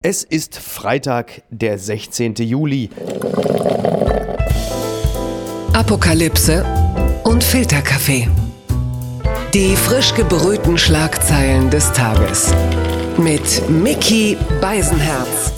Es ist Freitag, der 16. Juli. Apokalypse und Filterkaffee. Die frisch gebrühten Schlagzeilen des Tages. Mit Mickey Beisenherz.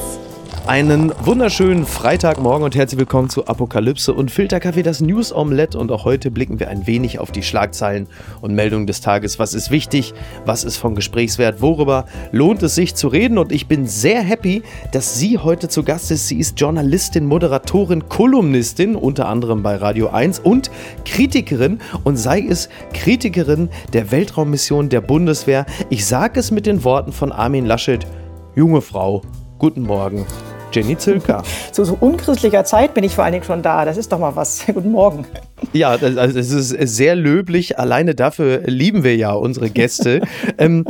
Einen wunderschönen Freitagmorgen und herzlich willkommen zu Apokalypse und Filterkaffee, das News Omelette. Und auch heute blicken wir ein wenig auf die Schlagzeilen und Meldungen des Tages. Was ist wichtig? Was ist von Gesprächswert? Worüber lohnt es sich zu reden? Und ich bin sehr happy, dass sie heute zu Gast ist. Sie ist Journalistin, Moderatorin, Kolumnistin, unter anderem bei Radio 1 und Kritikerin und sei es Kritikerin der Weltraummission der Bundeswehr. Ich sage es mit den Worten von Armin Laschet. Junge Frau, guten Morgen. Jenny Zilka. Zu so unchristlicher Zeit bin ich vor allen Dingen schon da. Das ist doch mal was. Guten Morgen. Ja, das, also es ist sehr löblich. Alleine dafür lieben wir ja unsere Gäste. ähm,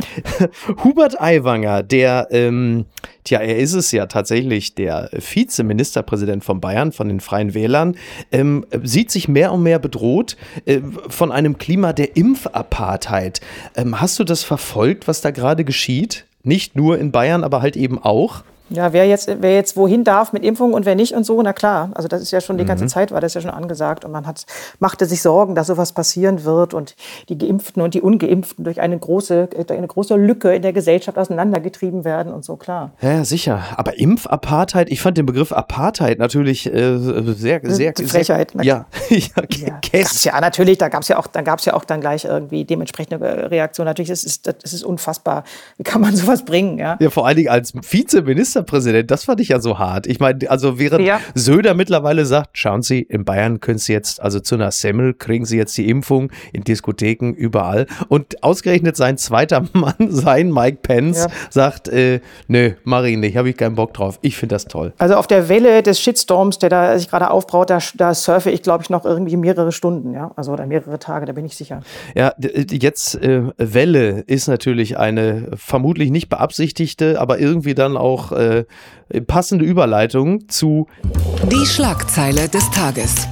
Hubert Aiwanger, der, ähm, tja, er ist es ja tatsächlich, der Vizeministerpräsident von Bayern, von den Freien Wählern, ähm, sieht sich mehr und mehr bedroht äh, von einem Klima der Impfapartheid. Ähm, hast du das verfolgt, was da gerade geschieht? Nicht nur in Bayern, aber halt eben auch? Ja, wer jetzt, wer jetzt wohin darf mit Impfung und wer nicht und so, na klar. Also das ist ja schon die ganze mhm. Zeit war das ja schon angesagt und man hat, machte sich Sorgen, dass sowas passieren wird und die Geimpften und die Ungeimpften durch eine große, eine große Lücke in der Gesellschaft auseinandergetrieben werden und so, klar. Ja, sicher. Aber Impfapartheid, ich fand den Begriff Apartheid natürlich äh, sehr, sehr, sehr Frechheit. Sehr, ja, ja, ja, gab's ja natürlich, da gab es ja auch, dann gab es ja auch dann gleich irgendwie dementsprechende Reaktion. Natürlich, das ist, das ist unfassbar. Wie kann man sowas bringen? Ja, ja vor allen Dingen als Vizeminister Ministerpräsident, das fand ich ja so hart. Ich meine, also während ja. Söder mittlerweile sagt, schauen Sie, in Bayern können Sie jetzt, also zu einer Semmel kriegen Sie jetzt die Impfung in Diskotheken, überall. Und ausgerechnet sein zweiter Mann, sein Mike Pence, ja. sagt, äh, nö, mach ich nicht, habe ich keinen Bock drauf. Ich finde das toll. Also auf der Welle des Shitstorms, der da sich gerade aufbraut, da, da surfe ich, glaube ich, noch irgendwie mehrere Stunden, ja, also oder mehrere Tage, da bin ich sicher. Ja, jetzt äh, Welle ist natürlich eine vermutlich nicht beabsichtigte, aber irgendwie dann auch äh, äh, passende Überleitung zu Die Schlagzeile des Tages.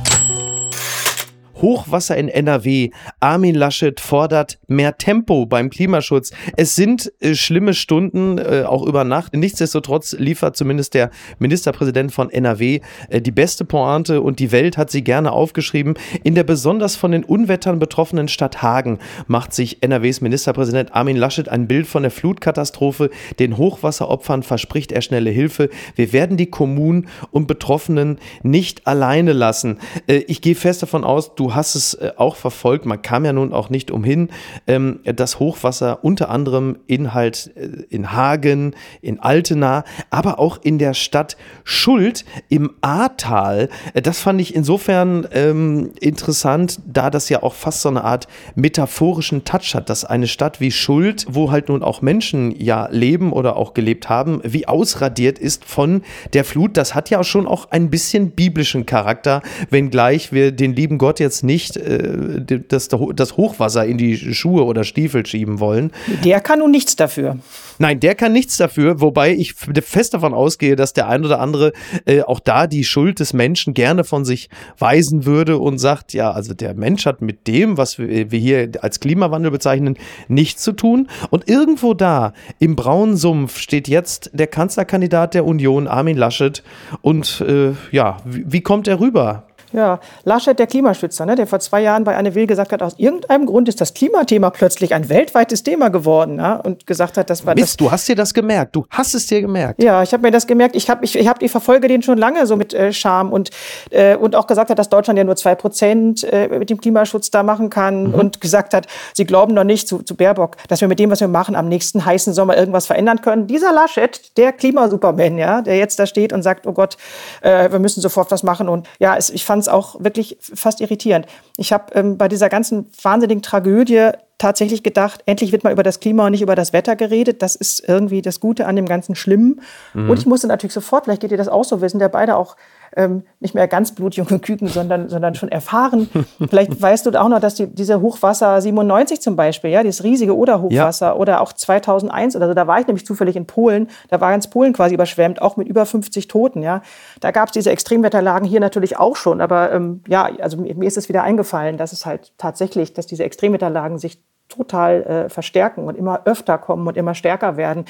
Hochwasser in NRW. Armin Laschet fordert mehr Tempo beim Klimaschutz. Es sind äh, schlimme Stunden, äh, auch über Nacht. Nichtsdestotrotz liefert zumindest der Ministerpräsident von NRW äh, die beste Pointe und die Welt hat sie gerne aufgeschrieben. In der besonders von den Unwettern betroffenen Stadt Hagen macht sich NRWs Ministerpräsident Armin Laschet ein Bild von der Flutkatastrophe. Den Hochwasseropfern verspricht er schnelle Hilfe. Wir werden die Kommunen und Betroffenen nicht alleine lassen. Äh, ich gehe fest davon aus, du hast es äh, auch verfolgt, man kam ja nun auch nicht umhin, ähm, das Hochwasser unter anderem in halt äh, in Hagen, in Altena, aber auch in der Stadt Schuld im Ahrtal. Äh, das fand ich insofern ähm, interessant, da das ja auch fast so eine Art metaphorischen Touch hat, dass eine Stadt wie Schuld, wo halt nun auch Menschen ja leben oder auch gelebt haben, wie ausradiert ist von der Flut. Das hat ja schon auch ein bisschen biblischen Charakter, wenngleich wir den lieben Gott jetzt jetzt nicht äh, das, das Hochwasser in die Schuhe oder Stiefel schieben wollen. Der kann nun nichts dafür. Nein, der kann nichts dafür, wobei ich fest davon ausgehe, dass der ein oder andere äh, auch da die Schuld des Menschen gerne von sich weisen würde und sagt, ja, also der Mensch hat mit dem, was wir, wir hier als Klimawandel bezeichnen, nichts zu tun. Und irgendwo da im braunen Sumpf steht jetzt der Kanzlerkandidat der Union, Armin Laschet. Und äh, ja, wie, wie kommt er rüber? Ja, Laschet, der Klimaschützer, ne, der vor zwei Jahren bei Anne Will gesagt hat, aus irgendeinem Grund ist das Klimathema plötzlich ein weltweites Thema geworden ja, und gesagt hat, das war Mist, das. du hast dir das gemerkt, du hast es dir gemerkt. Ja, ich habe mir das gemerkt. Ich habe ich, ich hab, ich verfolge den schon lange so mit äh, Charme und, äh, und auch gesagt hat, dass Deutschland ja nur zwei Prozent äh, mit dem Klimaschutz da machen kann mhm. und gesagt hat, sie glauben noch nicht zu, zu Baerbock, dass wir mit dem, was wir machen, am nächsten heißen Sommer irgendwas verändern können. Dieser Laschet, der Klimasuperman, ja, der jetzt da steht und sagt, oh Gott, äh, wir müssen sofort was machen und ja, es, ich fand fand es auch wirklich fast irritierend. Ich habe ähm, bei dieser ganzen wahnsinnigen Tragödie tatsächlich gedacht, endlich wird mal über das Klima und nicht über das Wetter geredet. Das ist irgendwie das Gute an dem ganzen Schlimmen. Mhm. Und ich musste natürlich sofort, vielleicht geht ihr das auch so, wissen, der beide auch ähm, nicht mehr ganz blutjunge Küken, sondern, sondern schon erfahren. Vielleicht weißt du auch noch, dass die, diese Hochwasser 97 zum Beispiel, ja, dieses riesige Oder-Hochwasser ja. oder auch 2001 oder so, da war ich nämlich zufällig in Polen, da war ganz Polen quasi überschwemmt, auch mit über 50 Toten, ja. Da gab es diese Extremwetterlagen hier natürlich auch schon, aber ähm, ja, also mir, ist es wieder eingefallen, dass es halt tatsächlich, dass diese Extremwetterlagen sich total äh, verstärken und immer öfter kommen und immer stärker werden.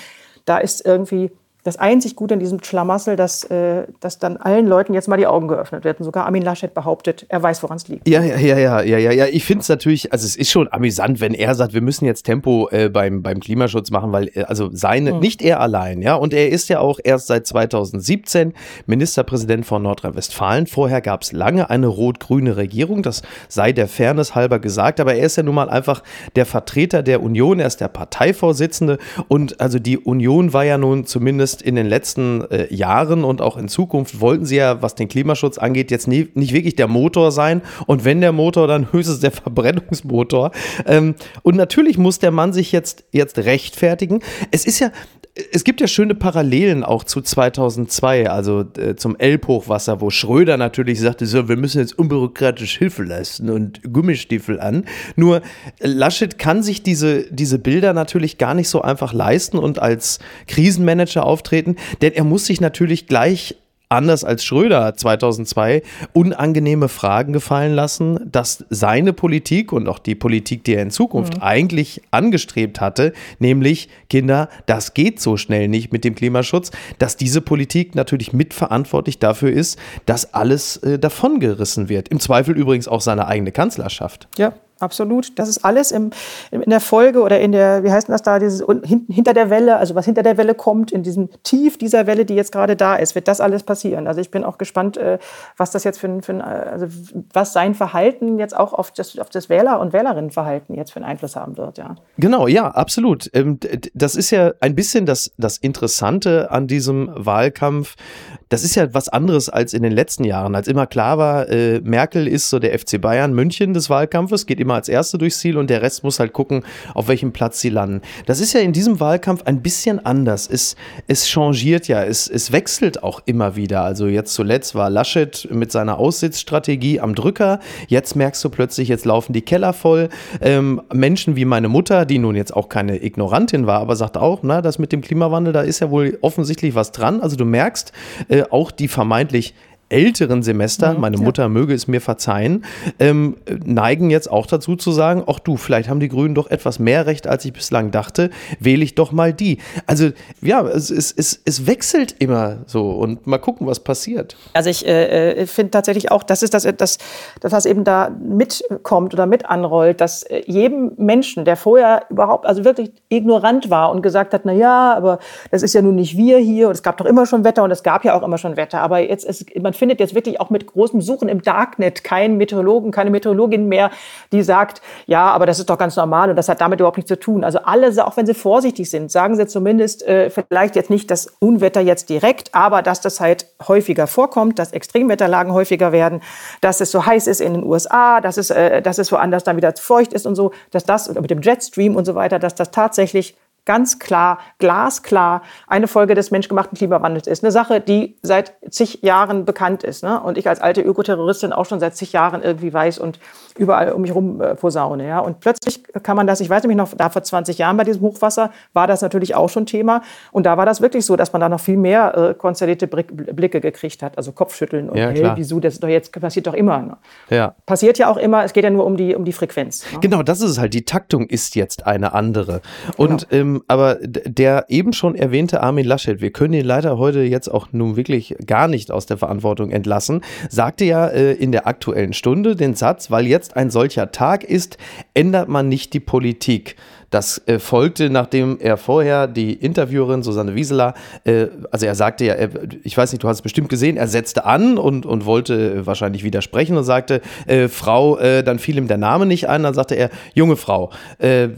Da ist irgendwie das einzig Gute in diesem Schlamassel, dass, äh, dass dann allen Leuten jetzt mal die Augen geöffnet werden. Sogar Armin Laschet behauptet, er weiß, woran es liegt. Ja, ja, ja, ja, ja, ja. ja. Ich finde es natürlich, also es ist schon amüsant, wenn er sagt, wir müssen jetzt Tempo äh, beim, beim Klimaschutz machen, weil äh, also seine, mhm. nicht er allein, ja, und er ist ja auch erst seit 2017 Ministerpräsident von Nordrhein-Westfalen. Vorher gab es lange eine rot-grüne Regierung, das sei der Fairness halber gesagt, aber er ist ja nun mal einfach der Vertreter der Union, er ist der Parteivorsitzende und also die Union war ja nun zumindest zumindest in den letzten äh, Jahren und auch in Zukunft wollten sie ja, was den Klimaschutz angeht, jetzt nie, nicht wirklich der Motor sein. Und wenn der Motor, dann höchstens der Verbrennungsmotor. Ähm, und natürlich muss der Mann sich jetzt, jetzt rechtfertigen. Es ist ja, es gibt ja schöne Parallelen auch zu 2002, also äh, zum Elbhochwasser, wo Schröder natürlich sagte, so, wir müssen jetzt unbürokratisch Hilfe leisten und Gummistiefel an. Nur Laschet kann sich diese, diese Bilder natürlich gar nicht so einfach leisten und als Krisenmanager auftreten, denn er muss sich natürlich gleich anders als Schröder 2002 unangenehme Fragen gefallen lassen, dass seine Politik und auch die Politik, die er in Zukunft mhm. eigentlich angestrebt hatte, nämlich Kinder, das geht so schnell nicht mit dem Klimaschutz, dass diese Politik natürlich mitverantwortlich dafür ist, dass alles äh, davongerissen wird. Im Zweifel übrigens auch seine eigene Kanzlerschaft. Ja, absolut. Das ist alles im, in der Folge oder in der, wie heißt das da, dieses hinter der Welle, also was hinter der Welle kommt, in diesem Tief dieser Welle, die jetzt gerade da ist, wird das alles passieren. Also ich bin auch gespannt, äh, was das jetzt für ein, für ein also was sein Verhalten jetzt auch auf das, auf das Wähler- und Wählerinnenverhalten jetzt für einen Einfluss haben wird, ja. Genau, ja, absolut. Ähm, das ist ja ein bisschen das, das Interessante an diesem Wahlkampf. Das ist ja was anderes als in den letzten Jahren, als immer klar war, äh, Merkel ist so der FC Bayern München des Wahlkampfes, geht immer als Erste durchs Ziel und der Rest muss halt gucken, auf welchem Platz sie landen. Das ist ja in diesem Wahlkampf ein bisschen anders. Es, es changiert ja, es, es wechselt auch immer wieder. Also jetzt zuletzt war Laschet mit seiner Aussitzstrategie am Drücker. Jetzt merkst du plötzlich, jetzt laufen die Keller voll. Ähm, Menschen wie meine Mutter, die nun jetzt auch keine Ignorantin war, aber sagt auch, na, das mit dem Klimawandel, da ist ja wohl offensichtlich was dran. Also du merkst, äh, auch die vermeintlich älteren Semester, mhm, meine Mutter ja. möge es mir verzeihen, ähm, neigen jetzt auch dazu zu sagen, ach du, vielleicht haben die Grünen doch etwas mehr Recht, als ich bislang dachte, wähle ich doch mal die. Also ja, es, es, es, es wechselt immer so und mal gucken, was passiert. Also ich äh, äh finde tatsächlich auch, das ist das, das, das, was eben da mitkommt oder mit anrollt, dass äh, jedem Menschen, der vorher überhaupt, also wirklich ignorant war und gesagt hat, na ja, aber das ist ja nun nicht wir hier und es gab doch immer schon Wetter und es gab ja auch immer schon Wetter, aber jetzt ist man findet jetzt wirklich auch mit großem Suchen im Darknet keinen Meteorologen, keine Meteorologin mehr, die sagt, ja, aber das ist doch ganz normal und das hat damit überhaupt nichts zu tun. Also alle, auch wenn sie vorsichtig sind, sagen sie zumindest äh, vielleicht jetzt nicht das Unwetter jetzt direkt, aber dass das halt häufiger vorkommt, dass Extremwetterlagen häufiger werden, dass es so heiß ist in den USA, dass es, äh, dass es woanders dann wieder feucht ist und so, dass das mit dem Jetstream und so weiter, dass das tatsächlich ganz klar, glasklar eine Folge des menschgemachten Klimawandels ist. Eine Sache, die seit zig Jahren bekannt ist. Ne? Und ich als alte Ökoterroristin auch schon seit zig Jahren irgendwie weiß und überall um mich rum äh, posaune. Ja? Und plötzlich kann man das, ich weiß nämlich noch, da vor 20 Jahren bei diesem Hochwasser war das natürlich auch schon Thema. Und da war das wirklich so, dass man da noch viel mehr äh, konsternierte Blicke gekriegt hat. Also Kopfschütteln und ja, hey, wieso, das ist doch jetzt passiert doch immer. Ne? Ja. Passiert ja auch immer, es geht ja nur um die, um die Frequenz. Ne? Genau, das ist es halt. Die Taktung ist jetzt eine andere. Und genau. ähm, aber der eben schon erwähnte Armin Laschet, wir können ihn leider heute jetzt auch nun wirklich gar nicht aus der Verantwortung entlassen, sagte ja äh, in der aktuellen Stunde den Satz, weil jetzt ein solcher Tag ist, ändert man nicht die Politik. Das äh, folgte, nachdem er vorher die Interviewerin Susanne Wieseler, äh, also er sagte ja, er, ich weiß nicht, du hast es bestimmt gesehen, er setzte an und, und wollte wahrscheinlich widersprechen und sagte, äh, Frau, äh, dann fiel ihm der Name nicht ein, dann sagte er, junge Frau, äh, äh,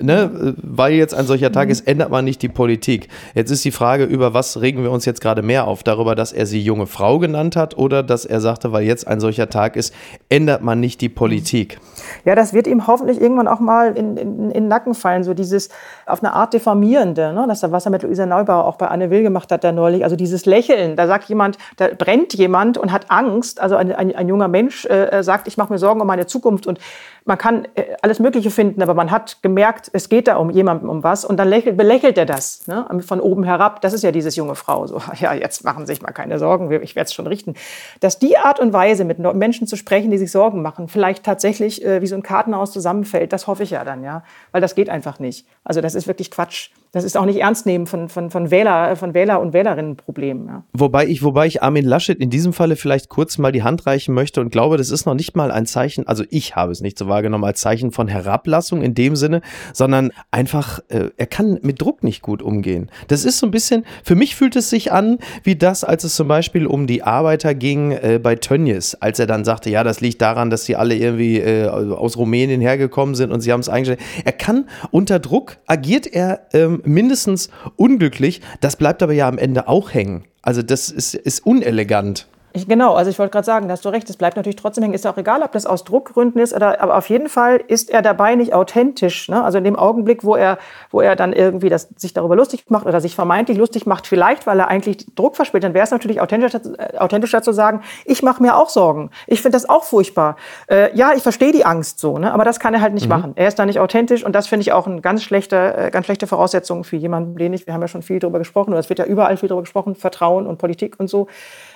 ne, weil jetzt ein solcher Tag ist, ändert man nicht die Politik. Jetzt ist die Frage, über was regen wir uns jetzt gerade mehr auf? Darüber, dass er sie junge Frau genannt hat oder dass er sagte, weil jetzt ein solcher Tag ist, ändert man nicht die Politik? Ja, das wird ihm hoffentlich irgendwann auch mal in, in, in den Nacken fallen, so dieses auf eine Art diffamierende, ne? das was er mit Luisa Neubauer auch bei Anne Will gemacht hat da neulich, also dieses Lächeln, da sagt jemand, da brennt jemand und hat Angst, also ein, ein, ein junger Mensch äh, sagt, ich mache mir Sorgen um meine Zukunft und man kann äh, alles Mögliche finden, aber man hat gemerkt, es geht da um jemanden um was und dann lächelt, belächelt er das ne? von oben herab. Das ist ja dieses junge Frau, so ja jetzt machen Sie sich mal keine Sorgen, ich werde es schon richten. Dass die Art und Weise mit Menschen zu sprechen, die sich Sorgen machen, vielleicht tatsächlich äh, wie so ein Kartenhaus zusammenfällt, das hoffe ich ja dann, ja, weil das geht einfach nicht. Also das ist wirklich Quatsch. Das ist auch nicht ernst nehmen von, von, von, Wähler, von Wähler und Wählerinnenproblemen. Ja. Wobei ich, wobei ich Armin Laschet in diesem Falle vielleicht kurz mal die Hand reichen möchte und glaube, das ist noch nicht mal ein Zeichen, also ich habe es nicht so wahrgenommen als Zeichen von Herablassung in dem Sinne, sondern einfach, äh, er kann mit Druck nicht gut umgehen. Das ist so ein bisschen, für mich fühlt es sich an, wie das, als es zum Beispiel um die Arbeiter ging äh, bei Tönnies, als er dann sagte, ja, das liegt daran, dass sie alle irgendwie äh, aus Rumänien hergekommen sind und sie haben es eingestellt. Er kann unter Druck, agiert er ähm, mindestens unglücklich, das bleibt aber ja am Ende auch hängen. Also das ist, ist unelegant. Ich, genau, also ich wollte gerade sagen, da hast du recht, es bleibt natürlich trotzdem hängen. Ist ja auch egal, ob das aus Druckgründen ist, oder, aber auf jeden Fall ist er dabei nicht authentisch. Ne? Also in dem Augenblick, wo er, wo er dann irgendwie das, sich darüber lustig macht oder sich vermeintlich lustig macht, vielleicht, weil er eigentlich Druck verspielt, dann wäre es natürlich authentischer, authentischer zu sagen, ich mache mir auch Sorgen. Ich finde das auch furchtbar. Äh, ja, ich verstehe die Angst so, ne? aber das kann er halt nicht mhm. machen. Er ist da nicht authentisch und das finde ich auch eine ganz schlechte, äh, ganz schlechte Voraussetzung für jemanden, den ich, wir haben ja schon viel darüber gesprochen, oder es wird ja überall viel darüber gesprochen, Vertrauen und Politik und so.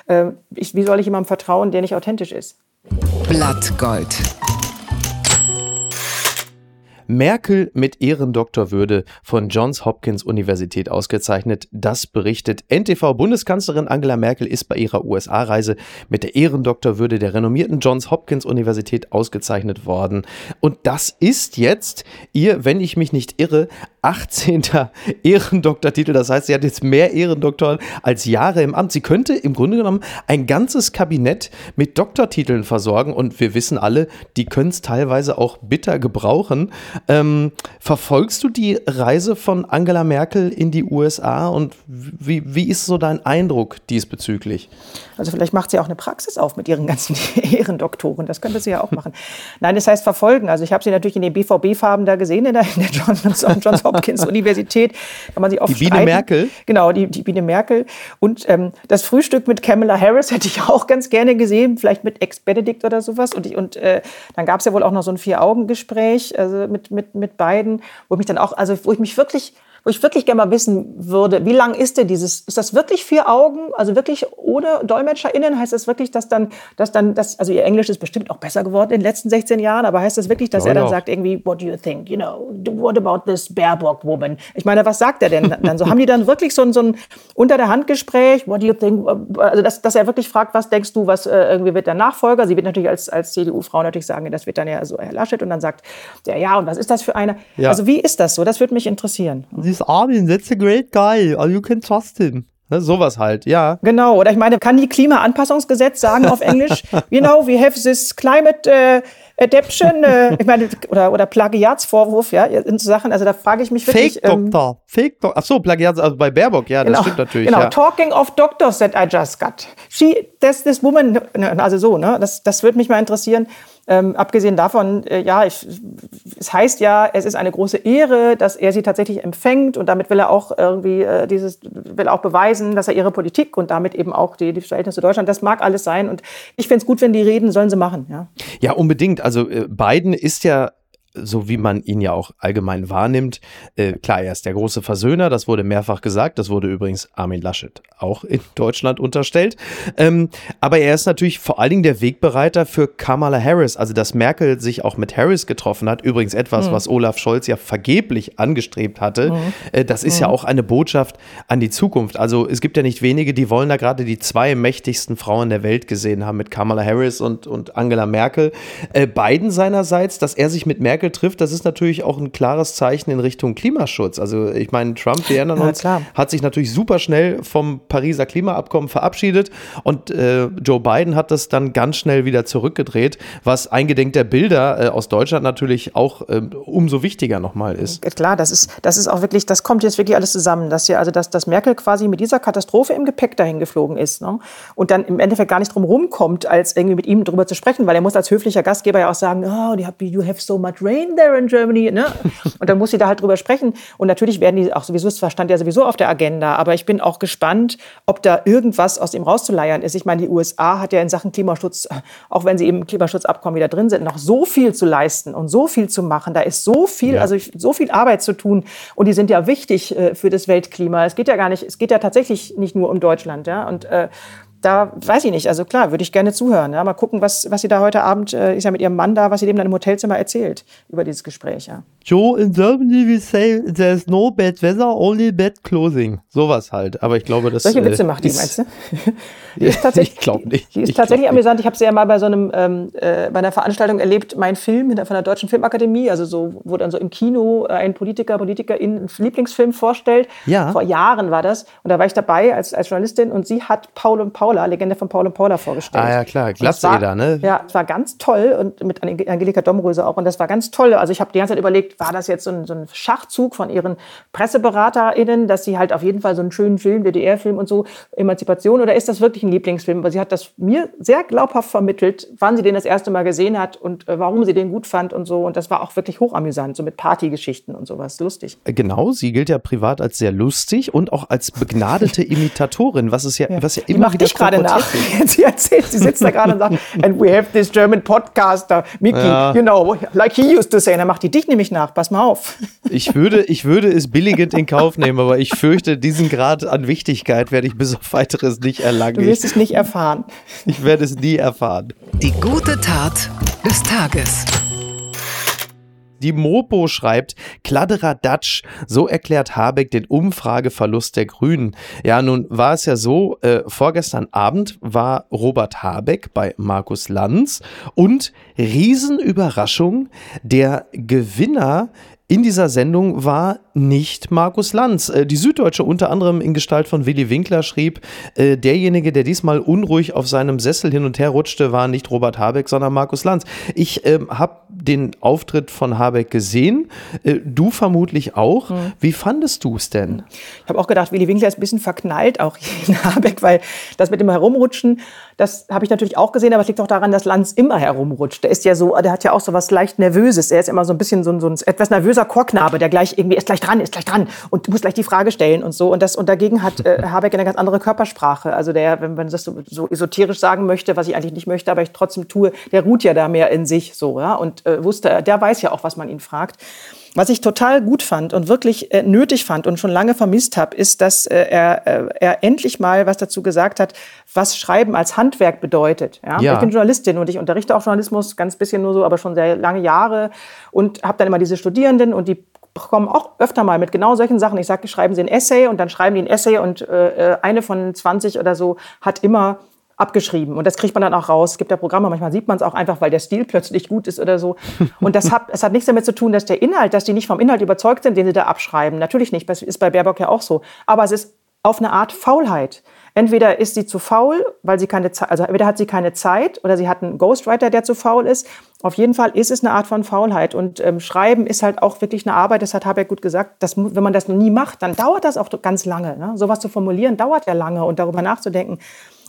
Äh, ich, wie soll ich jemandem vertrauen, der nicht authentisch ist? Blattgold. Merkel mit Ehrendoktorwürde von Johns Hopkins Universität ausgezeichnet. Das berichtet NTV. Bundeskanzlerin Angela Merkel ist bei ihrer USA-Reise mit der Ehrendoktorwürde der renommierten Johns Hopkins Universität ausgezeichnet worden. Und das ist jetzt ihr, wenn ich mich nicht irre, 18. Ehrendoktortitel. Das heißt, sie hat jetzt mehr Ehrendoktoren als Jahre im Amt. Sie könnte im Grunde genommen ein ganzes Kabinett mit Doktortiteln versorgen. Und wir wissen alle, die können es teilweise auch bitter gebrauchen. Ähm, verfolgst du die Reise von Angela Merkel in die USA und wie, wie ist so dein Eindruck diesbezüglich? Also vielleicht macht sie auch eine Praxis auf mit ihren ganzen Ehrendoktoren. Das könnte sie ja auch machen. Nein, das heißt verfolgen. Also ich habe sie natürlich in den BVB-Farben da gesehen in der, in der Johns, Johns Hopkins Universität. Kann man sie oft die Biene streiten. Merkel? Genau, die, die Biene Merkel. Und ähm, das Frühstück mit Kamala Harris hätte ich auch ganz gerne gesehen, vielleicht mit Ex-Benedict oder sowas. Und, ich, und äh, dann gab es ja wohl auch noch so ein Vier-Augen-Gespräch also mit, mit, mit beiden, wo ich mich dann auch, also wo ich mich wirklich wo ich wirklich gerne mal wissen würde, wie lang ist denn dieses, ist das wirklich vier Augen, also wirklich ohne DolmetscherInnen? Heißt das wirklich, dass dann, dass dann, das, also ihr Englisch ist bestimmt auch besser geworden in den letzten 16 Jahren, aber heißt das wirklich, dass ja, er dann ja. sagt irgendwie, what do you think, you know, what about this Baerbock woman? Ich meine, was sagt er denn dann so? Haben die dann wirklich so ein, so ein unter der Hand Gespräch, what do you think, also dass, dass er wirklich fragt, was denkst du, was äh, irgendwie wird der Nachfolger? Sie wird natürlich als, als CDU-Frau natürlich sagen, das wird dann ja so Herr Laschet und dann sagt der, ja, und was ist das für einer? Ja. Also wie ist das so? Das würde mich interessieren. Sie ist Armin, that's a great guy. You can trust him. Ne, sowas halt, ja. Genau, oder ich meine, kann die Klimaanpassungsgesetz sagen auf Englisch, you know, we have this climate uh, adaption, uh, ich meine, oder, oder Plagiatsvorwurf, ja, in Sachen, also da frage ich mich wirklich. Fake-Doktor, ähm, Fake-Doktor, ach so, Plagiats, also bei Baerbock, ja, das genau, stimmt natürlich. Genau, ja. talking of doctors that I just got. She, this, this woman, also so, ne, das, das würde mich mal interessieren. Ähm, abgesehen davon, äh, ja, ich, es heißt ja, es ist eine große Ehre, dass er sie tatsächlich empfängt und damit will er auch irgendwie äh, dieses, will auch beweisen, dass er ihre Politik und damit eben auch die, die Verhältnisse Deutschland, das mag alles sein und ich finde es gut, wenn die reden, sollen sie machen, ja. Ja, unbedingt. Also äh, Biden ist ja so wie man ihn ja auch allgemein wahrnimmt. Äh, klar, er ist der große Versöhner, das wurde mehrfach gesagt. Das wurde übrigens Armin Laschet auch in Deutschland unterstellt. Ähm, aber er ist natürlich vor allen Dingen der Wegbereiter für Kamala Harris. Also, dass Merkel sich auch mit Harris getroffen hat, übrigens etwas, mhm. was Olaf Scholz ja vergeblich angestrebt hatte. Mhm. Äh, das ist mhm. ja auch eine Botschaft an die Zukunft. Also, es gibt ja nicht wenige, die wollen da gerade die zwei mächtigsten Frauen der Welt gesehen haben, mit Kamala Harris und, und Angela Merkel. Äh, Biden seinerseits, dass er sich mit Merkel Merkel trifft, das ist natürlich auch ein klares Zeichen in Richtung Klimaschutz. Also ich meine, Trump, wir erinnern uns, ja, hat sich natürlich super schnell vom Pariser Klimaabkommen verabschiedet und äh, Joe Biden hat das dann ganz schnell wieder zurückgedreht, was eingedenk der Bilder äh, aus Deutschland natürlich auch äh, umso wichtiger nochmal ist. Klar, das ist, das ist auch wirklich, das kommt jetzt wirklich alles zusammen, dass ja, also dass, dass Merkel quasi mit dieser Katastrophe im Gepäck dahin geflogen ist ne? und dann im Endeffekt gar nicht drum rumkommt, als irgendwie mit ihm drüber zu sprechen, weil er muss als höflicher Gastgeber ja auch sagen, oh, you have so much rain rain there in Germany. Ne? Und dann muss sie da halt drüber sprechen. Und natürlich werden die auch sowieso, es stand ja sowieso auf der Agenda. Aber ich bin auch gespannt, ob da irgendwas aus ihm rauszuleiern ist. Ich meine, die USA hat ja in Sachen Klimaschutz, auch wenn sie im Klimaschutzabkommen wieder drin sind, noch so viel zu leisten und so viel zu machen. Da ist so viel, ja. also so viel Arbeit zu tun. Und die sind ja wichtig äh, für das Weltklima. Es geht ja gar nicht, es geht ja tatsächlich nicht nur um Deutschland. Ja? Und äh, da weiß ich nicht. Also klar, würde ich gerne zuhören. Ja. Mal gucken, was, was sie da heute Abend, äh, ist ja mit ihrem Mann da, was sie dem dann im Hotelzimmer erzählt über dieses Gespräch. Ja. Joe, in Germany we say there's no bad weather, only bad clothing. Sowas halt. Aber ich glaube, das Solche Witze äh, macht die, meinst du? die ist tatsächlich, ich glaube nicht. Die ist ich tatsächlich amüsant. Ich habe sie ja mal bei so einem, ähm, äh, bei einer Veranstaltung erlebt, mein Film von der Deutschen Filmakademie, also so, wo dann so im Kino äh, ein Politiker, Politikerin einen Lieblingsfilm vorstellt. Ja. Vor Jahren war das. Und da war ich dabei als, als Journalistin und sie hat Paul und Paula, Legende von Paul und Paula vorgestellt. Ah ja, klar. Glatze ne? Ja, es war ganz toll und mit Angelika Domröse auch. Und das war ganz toll. Also ich habe die ganze Zeit überlegt, war das jetzt so ein, so ein Schachzug von ihren PresseberaterInnen, dass sie halt auf jeden Fall so einen schönen Film, DDR-Film und so, Emanzipation, oder ist das wirklich ein Lieblingsfilm? Weil sie hat das mir sehr glaubhaft vermittelt, wann sie den das erste Mal gesehen hat und äh, warum sie den gut fand und so. Und das war auch wirklich hochamüsant, so mit Partygeschichten und sowas. Lustig. Genau, sie gilt ja privat als sehr lustig und auch als begnadete Imitatorin, was ist ja, ja. was ja immer dich gerade nach. sie erzählt, sie sitzt da gerade und sagt, and we have this German podcaster, Mickey, ja. you know, like he used to say. Und dann macht die dich nämlich nach, pass mal auf. Ich würde, ich würde es billigend in Kauf nehmen, aber ich fürchte, diesen Grad an Wichtigkeit werde ich bis auf weiteres nicht erlangen. Du wirst es nicht erfahren. Ich werde es nie erfahren. Die gute Tat des Tages. Die Mopo schreibt, Kladderadatsch, so erklärt Habeck den Umfrageverlust der Grünen. Ja, nun war es ja so, äh, vorgestern Abend war Robert Habeck bei Markus Lanz und Riesenüberraschung, der Gewinner in dieser Sendung war nicht Markus Lanz. Äh, die Süddeutsche unter anderem in Gestalt von Willy Winkler schrieb, äh, derjenige, der diesmal unruhig auf seinem Sessel hin und her rutschte, war nicht Robert Habeck, sondern Markus Lanz. Ich äh, habe den Auftritt von Habeck gesehen, äh, du vermutlich auch. Mhm. Wie fandest du es denn? Ich habe auch gedacht, Willy Winkler ist ein bisschen verknallt, auch in Habeck, weil das mit dem Herumrutschen, das habe ich natürlich auch gesehen, aber es liegt auch daran, dass Lanz immer herumrutscht. Der ist ja so, der hat ja auch so was leicht Nervöses. Er ist immer so ein bisschen so, so ein etwas nervöser Chorknabe, der gleich irgendwie ist gleich dran, ist gleich dran und muss gleich die Frage stellen und so. Und, das, und dagegen hat äh, Habeck eine ganz andere Körpersprache. Also der, wenn man das so, so, esoterisch sagen möchte, was ich eigentlich nicht möchte, aber ich trotzdem tue, der ruht ja da mehr in sich so, ja. Und äh, wusste, der weiß ja auch, was man ihn fragt. Was ich total gut fand und wirklich äh, nötig fand und schon lange vermisst habe, ist, dass äh, er, äh, er endlich mal was dazu gesagt hat, was Schreiben als Handwerk bedeutet. Ja? ja. Ich bin Journalistin und ich unterrichte auch Journalismus, ganz bisschen nur so, aber schon sehr lange Jahre und habe dann immer diese Studierenden und die kommen auch öfter mal mit genau solchen Sachen. Ich sage, schreiben Sie ein Essay und dann schreiben die ein Essay und äh, äh eine von 20 oder so hat immer abgeschrieben. Und das kriegt man dann auch raus. Es gibt ja Programme, manchmal sieht man es auch einfach, weil der Stil plötzlich gut ist oder so. Und das hat, es hat nichts damit zu tun, dass der Inhalt, dass die nicht vom Inhalt überzeugt sind, den sie da abschreiben. Natürlich nicht, das ist bei Baerbock ja auch so. Aber es ist auf eine Art Faulheit. Entweder ist sie zu faul, weil sie keine Zeit, also entweder hat sie keine Zeit oder sie hat einen Ghostwriter, der zu faul ist. Auf jeden Fall ist es eine Art von Faulheit. Und ähm, Schreiben ist halt auch wirklich eine Arbeit, das hat Habeck gut gesagt. Dass, wenn man das noch nie macht, dann dauert das auch ganz lange. Ne? Sowas zu formulieren dauert ja lange und darüber nachzudenken.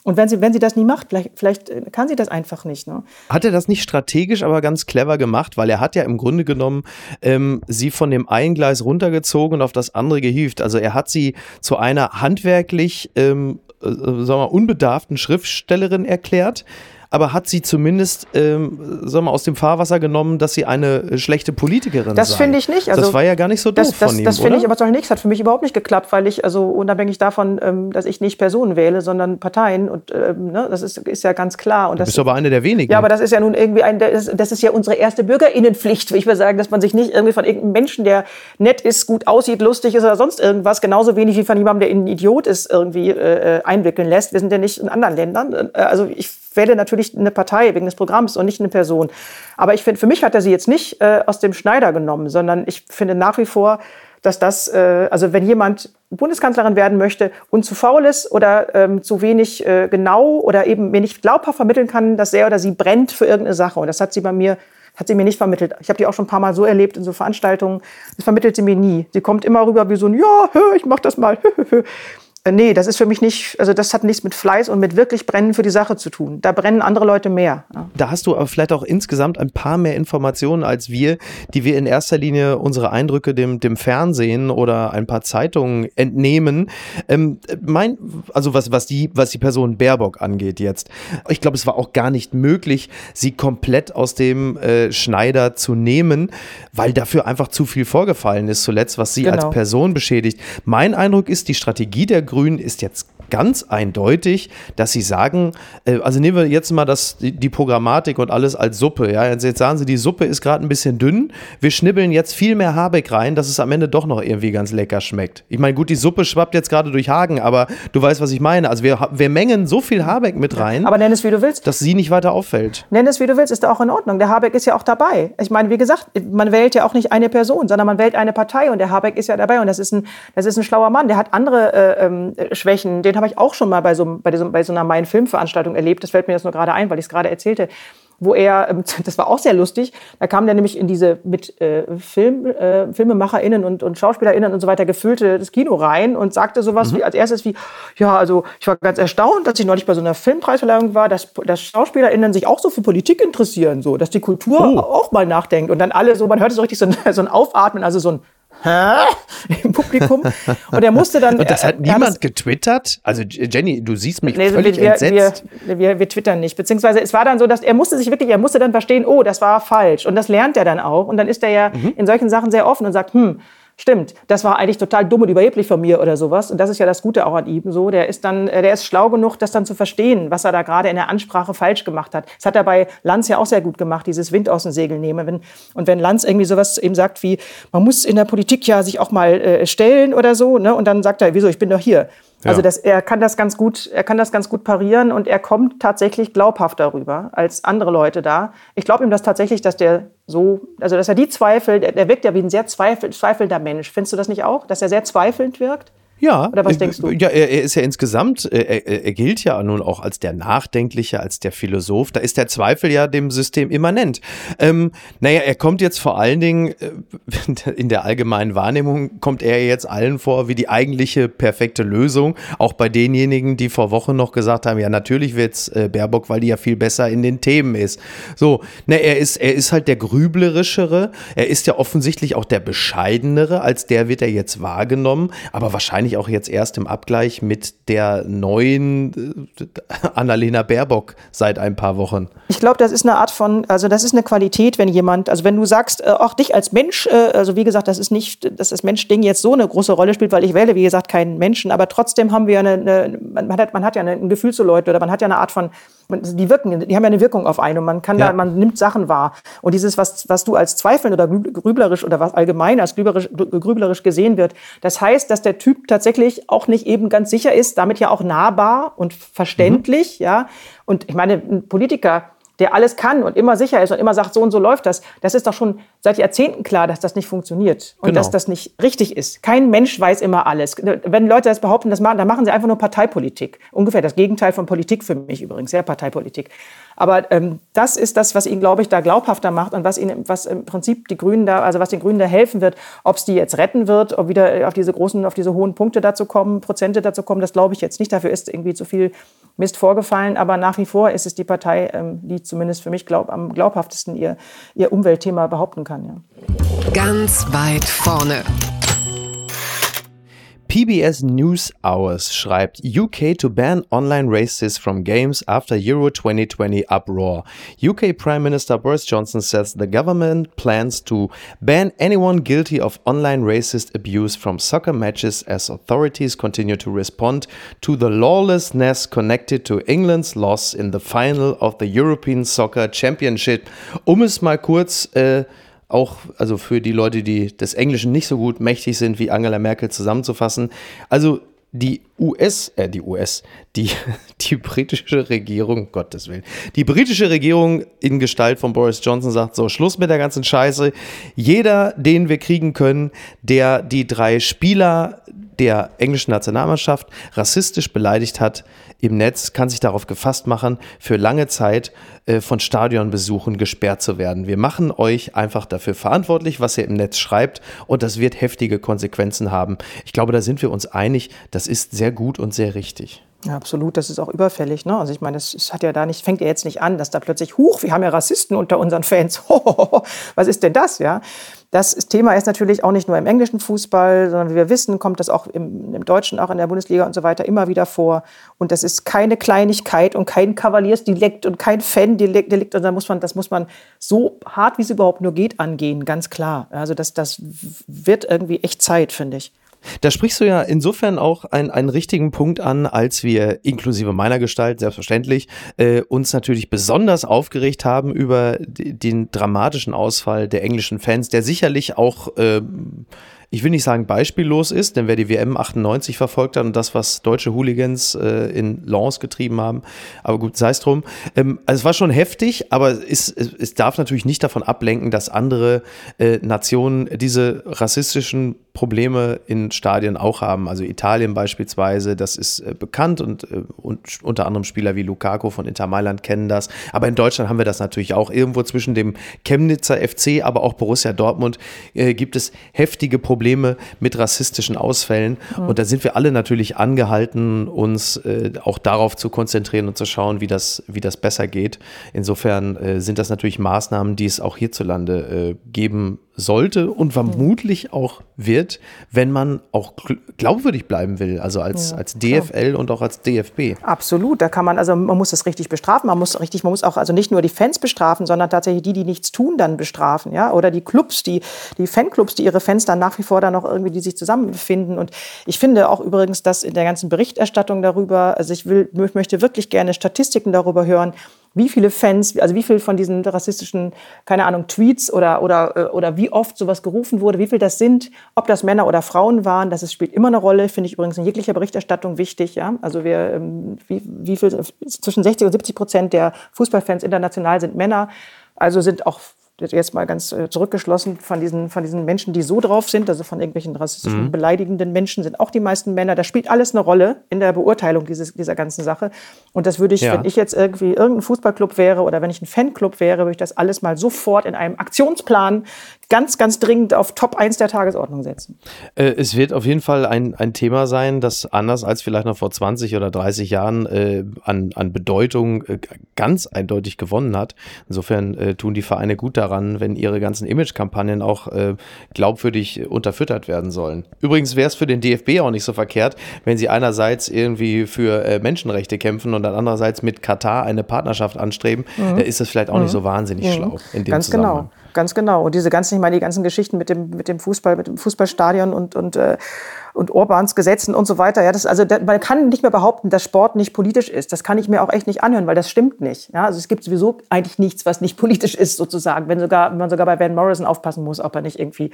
Und wenn sie, wenn sie das nie macht, vielleicht, vielleicht äh, kann sie das einfach nicht. Ne? Hat er das nicht strategisch, aber ganz clever gemacht, weil er hat ja im Grunde genommen ähm, sie von dem einen Gleis runtergezogen und auf das andere gehievt. Also er hat sie zu einer handwerklich, ähm, äh, sagen wir mal, unbedarften Schriftstellerin erklärt aber hat sie zumindest ähm, sagen wir, aus dem Fahrwasser genommen, dass sie eine äh, schlechte Politikerin das sei. Das finde ich nicht. Also, das war ja gar nicht so doof das, das, von ihm, Das finde ich aber doch nichts. Hat für mich überhaupt nicht geklappt, weil ich, also unabhängig davon, ähm, dass ich nicht Personen wähle, sondern Parteien. Und ähm, ne, das ist, ist ja ganz klar. Und du das, bist aber eine der wenigen. Ja, aber das ist ja nun irgendwie ein, das, das ist ja unsere erste Bürgerinnenpflicht, will ich mal sagen, dass man sich nicht irgendwie von irgendeinem Menschen, der nett ist, gut aussieht, lustig ist oder sonst irgendwas, genauso wenig wie von jemandem, der ein Idiot ist, irgendwie äh, äh, einwickeln lässt. Wir sind ja nicht in anderen Ländern. Äh, also ich wähle natürlich eine Partei wegen des Programms und nicht eine Person. Aber ich finde, für mich hat er sie jetzt nicht äh, aus dem Schneider genommen, sondern ich finde nach wie vor, dass das, äh, also wenn jemand Bundeskanzlerin werden möchte und zu faul ist oder ähm, zu wenig äh, genau oder eben mir nicht glaubhaft vermitteln kann, dass er oder sie brennt für irgendeine Sache. Und das hat sie bei mir hat sie mir nicht vermittelt. Ich habe die auch schon ein paar Mal so erlebt in so Veranstaltungen. Das vermittelt sie mir nie. Sie kommt immer rüber wie so ein Ja, ich mach das mal. Nee, das ist für mich nicht, also das hat nichts mit Fleiß und mit wirklich Brennen für die Sache zu tun. Da brennen andere Leute mehr. Ja. Da hast du aber vielleicht auch insgesamt ein paar mehr Informationen als wir, die wir in erster Linie unsere Eindrücke dem, dem Fernsehen oder ein paar Zeitungen entnehmen. Ähm, mein, also was, was, die, was die Person Baerbock angeht jetzt. Ich glaube, es war auch gar nicht möglich, sie komplett aus dem äh, Schneider zu nehmen, weil dafür einfach zu viel vorgefallen ist zuletzt, was sie genau. als Person beschädigt. Mein Eindruck ist, die Strategie der Grünen Grünen ist jetzt ganz eindeutig, dass sie sagen, äh, also nehmen wir jetzt mal das, die, die Programmatik und alles als Suppe. Ja? Jetzt, jetzt sagen sie, die Suppe ist gerade ein bisschen dünn. Wir schnibbeln jetzt viel mehr Habeck rein, dass es am Ende doch noch irgendwie ganz lecker schmeckt. Ich meine, gut, die Suppe schwappt jetzt gerade durch Hagen, aber du weißt, was ich meine. Also wir, wir mengen so viel Habeck mit rein, Aber nenn es, wie du willst. dass sie nicht weiter auffällt. Nenn es, wie du willst, ist auch in Ordnung. Der Habeck ist ja auch dabei. Ich meine, wie gesagt, man wählt ja auch nicht eine Person, sondern man wählt eine Partei und der Habeck ist ja dabei und das ist ein, das ist ein schlauer Mann. Der hat andere äh, ähm, Schwächen. Den habe ich auch schon mal bei so, bei, diesem, bei so einer Mein-Film-Veranstaltung erlebt. Das fällt mir jetzt nur gerade ein, weil ich es gerade erzählte. Wo er, ähm, das war auch sehr lustig, da kam der nämlich in diese mit äh, Film, äh, FilmemacherInnen und, und SchauspielerInnen und so weiter gefüllte das Kino rein und sagte sowas wie als erstes wie, ja, also ich war ganz erstaunt, als ich neulich bei so einer Filmpreisverleihung war, dass, dass SchauspielerInnen sich auch so für Politik interessieren, so, dass die Kultur auch mal nachdenkt. Und dann alle so, man hörte so richtig so ein, so ein Aufatmen, also so ein Hä? im Publikum. Und er musste dann. Und das hat niemand getwittert? Also Jenny, du siehst mich Nee, völlig wir, wir, entsetzt. wir, wir, wir twittern nicht. Beziehungsweise es war dann so, dass er musste sich wirklich, er musste dann verstehen, oh, das war falsch. Und das lernt er dann auch. Und dann ist er ja Mhm. in solchen Sachen sehr offen und sagt, hm, stimmt, das war eigentlich total dumm und überheblich von mir oder sowas. Und das ist ja das Gute auch an ihm so. Der ist dann, äh, der ist schlau genug, das dann zu verstehen, was er da gerade in der Ansprache falsch gemacht hat. Das hat er bei Lanz ja auch sehr gut gemacht, dieses Wind aus den Segeln nehmen. Wenn, und wenn Lanz irgendwie sowas eben sagt wie, man muss in der Politik ja sich auch mal äh, stellen oder so, ne? Und dann sagt er, wieso, ich bin doch hier. Also das, er kann das ganz gut, er kann das ganz gut parieren und er kommt tatsächlich glaubhaft darüber als andere Leute da. Ich glaube ihm das tatsächlich, dass der so, also dass er die Zweifel, der wirkt ja wie ein sehr zweifel, zweifelnder Mensch. Findest du das nicht auch, dass er sehr zweifelnd wirkt? Ja. Oder was äh, denkst du? Ja, er, er ist ja insgesamt, äh, er, er gilt ja nun auch als der Nachdenkliche, als der Philosoph. Da ist der Zweifel ja dem System immanent. Ähm, naja, er kommt jetzt vor allen Dingen, äh, in der allgemeinen Wahrnehmung, kommt er jetzt allen vor wie die eigentliche perfekte Lösung. Auch bei denjenigen, die vor Wochen noch gesagt haben, ja, natürlich wird's äh, Baerbock, weil die ja viel besser in den Themen ist. So, na, er ist, er ist halt der grüblerischere. Er ist ja offensichtlich auch der bescheidenere. Als der wird er jetzt wahrgenommen. Aber wahrscheinlich auch jetzt erst im Abgleich mit der neuen äh, Annalena Baerbock seit ein paar Wochen. Ich glaube, das ist eine Art von, also das ist eine Qualität, wenn jemand, also wenn du sagst, äh, auch dich als Mensch, äh, also wie gesagt, das ist nicht, dass das Mensch-Ding jetzt so eine große Rolle spielt, weil ich wähle, wie gesagt, keinen Menschen, aber trotzdem haben wir eine, eine man, hat, man hat ja ein Gefühl zu Leuten oder man hat ja eine Art von, die wirken, die haben ja eine Wirkung auf einen und man kann Ja. da, man nimmt Sachen wahr. Und dieses, was, was du als zweifelnd oder grüb- grüblerisch oder was allgemein als grüblerisch, grüblerisch gesehen wird, das heißt, dass der Typ tatsächlich auch nicht eben ganz sicher ist, damit ja auch nahbar und verständlich, ja. Und ich meine, ein Politiker, der alles kann und immer sicher ist und immer sagt, so und so läuft das, das ist doch schon seit Jahrzehnten klar, dass das nicht funktioniert und Genau. dass das nicht richtig ist. Kein Mensch weiß immer alles. Wenn Leute das behaupten, das machen, dann machen sie einfach nur Parteipolitik. Ungefähr das Gegenteil von Politik für mich übrigens, ja, Parteipolitik. Aber ähm, das ist das, was ihn, glaube ich, da glaubhafter macht und was ihn, was im Prinzip die Grünen da, also was den Grünen da helfen wird, ob es die jetzt retten wird, ob wieder auf diese großen, auf diese hohen Punkte dazu kommen, Prozente dazu kommen, das glaube ich jetzt nicht. Dafür ist irgendwie zu viel Mist vorgefallen. Aber nach wie vor ist es die Partei, ähm, die zumindest für mich glaub, am glaubhaftesten ihr, ihr Umweltthema behaupten kann. Ja. Ganz weit vorne. PBS News Hours schreibt UK to ban online races from games after Euro 2020 uproar. UK Prime Minister Boris Johnson says the government plans to ban anyone guilty of online racist abuse from soccer matches as authorities continue to respond to the lawlessness connected to England's loss in the final of the European Soccer Championship. Um es mal kurz äh, auch also für die Leute, die des Englischen nicht so gut mächtig sind wie Angela Merkel zusammenzufassen. Also die US, äh, die US, die, die britische Regierung, Gottes Willen, die britische Regierung in Gestalt von Boris Johnson sagt so, Schluss mit der ganzen Scheiße. Jeder, den wir kriegen können, der die drei Spieler der englischen Nationalmannschaft rassistisch beleidigt hat im Netz, kann sich darauf gefasst machen, für lange Zeit äh, von Stadionbesuchen gesperrt zu werden. Wir machen euch einfach dafür verantwortlich, was ihr im Netz schreibt und das wird heftige Konsequenzen haben. Ich glaube, da sind wir uns einig, das ist sehr gut und sehr richtig. Ja, absolut, das ist auch überfällig. Ne? Also ich meine, es hat ja da nicht, fängt ja jetzt nicht an, dass da plötzlich, huch, wir haben ja Rassisten unter unseren Fans. Was ist denn das? Ja, das Thema ist natürlich auch nicht nur im englischen Fußball, sondern wie wir wissen, kommt das auch im, im Deutschen, auch in der Bundesliga und so weiter immer wieder vor. Und das ist keine Kleinigkeit und kein Kavaliersdelikt und kein Fan-Delikt. Delikt. Und da muss man, das muss man so hart, wie es überhaupt nur geht, angehen, ganz klar. Also das, das wird irgendwie echt Zeit, finde ich. Da sprichst du ja insofern auch einen, einen richtigen Punkt an, als wir inklusive meiner Gestalt, selbstverständlich, äh, uns natürlich besonders aufgeregt haben über den dramatischen Ausfall der englischen Fans, der sicherlich auch äh, ich will nicht sagen beispiellos ist, denn wer die WM 98 verfolgt hat und das, was deutsche Hooligans äh, in Lens getrieben haben, aber gut, sei es drum. Ähm, also es war schon heftig, aber es, es, es darf natürlich nicht davon ablenken, dass andere äh, Nationen diese rassistischen Probleme in Stadien auch haben. Also Italien beispielsweise, das ist äh, bekannt und, äh, und, unter anderem Spieler wie Lukaku von Inter Mailand kennen das. Aber in Deutschland haben wir das natürlich auch. Irgendwo zwischen dem Chemnitzer FC, aber auch Borussia Dortmund äh, gibt es heftige Probleme mit rassistischen Ausfällen. Mhm. Und da sind wir alle natürlich angehalten, uns äh, auch darauf zu konzentrieren und zu schauen, wie das, wie das besser geht. Insofern äh, sind das natürlich Maßnahmen, die es auch hierzulande äh, geben sollte und vermutlich auch wird, wenn man auch glaubwürdig bleiben will, also als, ja, als DFL klar. und auch als DFB. Absolut, da kann man, also man muss das richtig bestrafen, man muss richtig, man muss auch also nicht nur die Fans bestrafen, sondern tatsächlich die, die nichts tun, dann bestrafen, ja, oder die Clubs, die, die Fanclubs, die ihre Fans dann nach wie vor dann noch irgendwie, die sich zusammenfinden und ich finde auch übrigens, dass in der ganzen Berichterstattung darüber, also ich will, ich möchte wirklich gerne Statistiken darüber hören, wie viele Fans, also wie viel von diesen rassistischen, keine Ahnung, Tweets oder, oder, äh, oder wie oft sowas gerufen wurde, wie viel das sind, ob das Männer oder Frauen waren, das spielt immer eine Rolle, finde ich übrigens in jeglicher Berichterstattung wichtig. Ja? Also wir, ähm, wie, wie viel, zwischen 60 und 70 Prozent der Fußballfans international sind Männer. Also sind auch jetzt mal ganz äh, zurückgeschlossen von diesen, von diesen Menschen, die so drauf sind, also von irgendwelchen rassistischen, mhm. beleidigenden Menschen, sind auch die meisten Männer. Das spielt alles eine Rolle in der Beurteilung dieses, dieser ganzen Sache. Und das würde ich, ja. wenn ich jetzt irgendwie irgendein Fußballclub wäre oder wenn ich ein Fanclub wäre, würde ich das alles mal sofort in einem Aktionsplan ganz, ganz dringend auf Top 1 der Tagesordnung setzen. Äh, es wird auf jeden Fall ein, ein Thema sein, das anders als vielleicht noch vor 20 oder 30 Jahren äh, an, an Bedeutung äh, ganz eindeutig gewonnen hat. Insofern äh, tun die Vereine gut daran, wenn ihre ganzen Image-Kampagnen auch glaubwürdig unterfüttert werden sollen. Übrigens wäre es für den DFB auch nicht so verkehrt, wenn sie einerseits irgendwie für Menschenrechte kämpfen und dann andererseits mit Katar eine Partnerschaft anstreben, mhm. ist das vielleicht auch mhm. nicht so wahnsinnig mhm. schlau. In dem Ganz genau ganz genau. Und diese ganzen, ich meine, die ganzen Geschichten mit dem, mit dem Fußball, mit dem Fußballstadion und, und, äh, und Orbans Gesetzen und so weiter. Ja, das, also man kann nicht mehr behaupten, dass Sport nicht politisch ist. Das kann ich mir auch echt nicht anhören, weil das stimmt nicht. Ja, also es gibt sowieso eigentlich nichts, was nicht politisch ist, sozusagen. Wenn, sogar, wenn man sogar bei Van Morrison aufpassen muss, ob er nicht irgendwie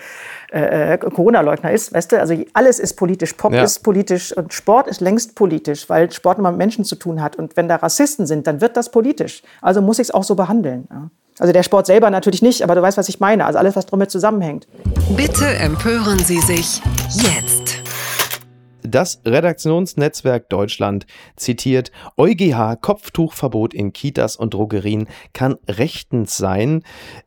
äh, äh, Corona-Leugner ist. Weißt du? Also alles ist politisch. Pop ja. ist politisch und Sport ist längst politisch, weil Sport immer mit Menschen zu tun hat. Und wenn da Rassisten sind, dann wird das politisch. Also muss ich es auch so behandeln. Ja. Also der Sport selber natürlich nicht, aber du weißt, was ich meine. Also alles, was damit zusammenhängt. Bitte empören Sie sich jetzt. Das Redaktionsnetzwerk Deutschland zitiert, EuGH Kopftuchverbot in Kitas und Drogerien kann rechtens sein.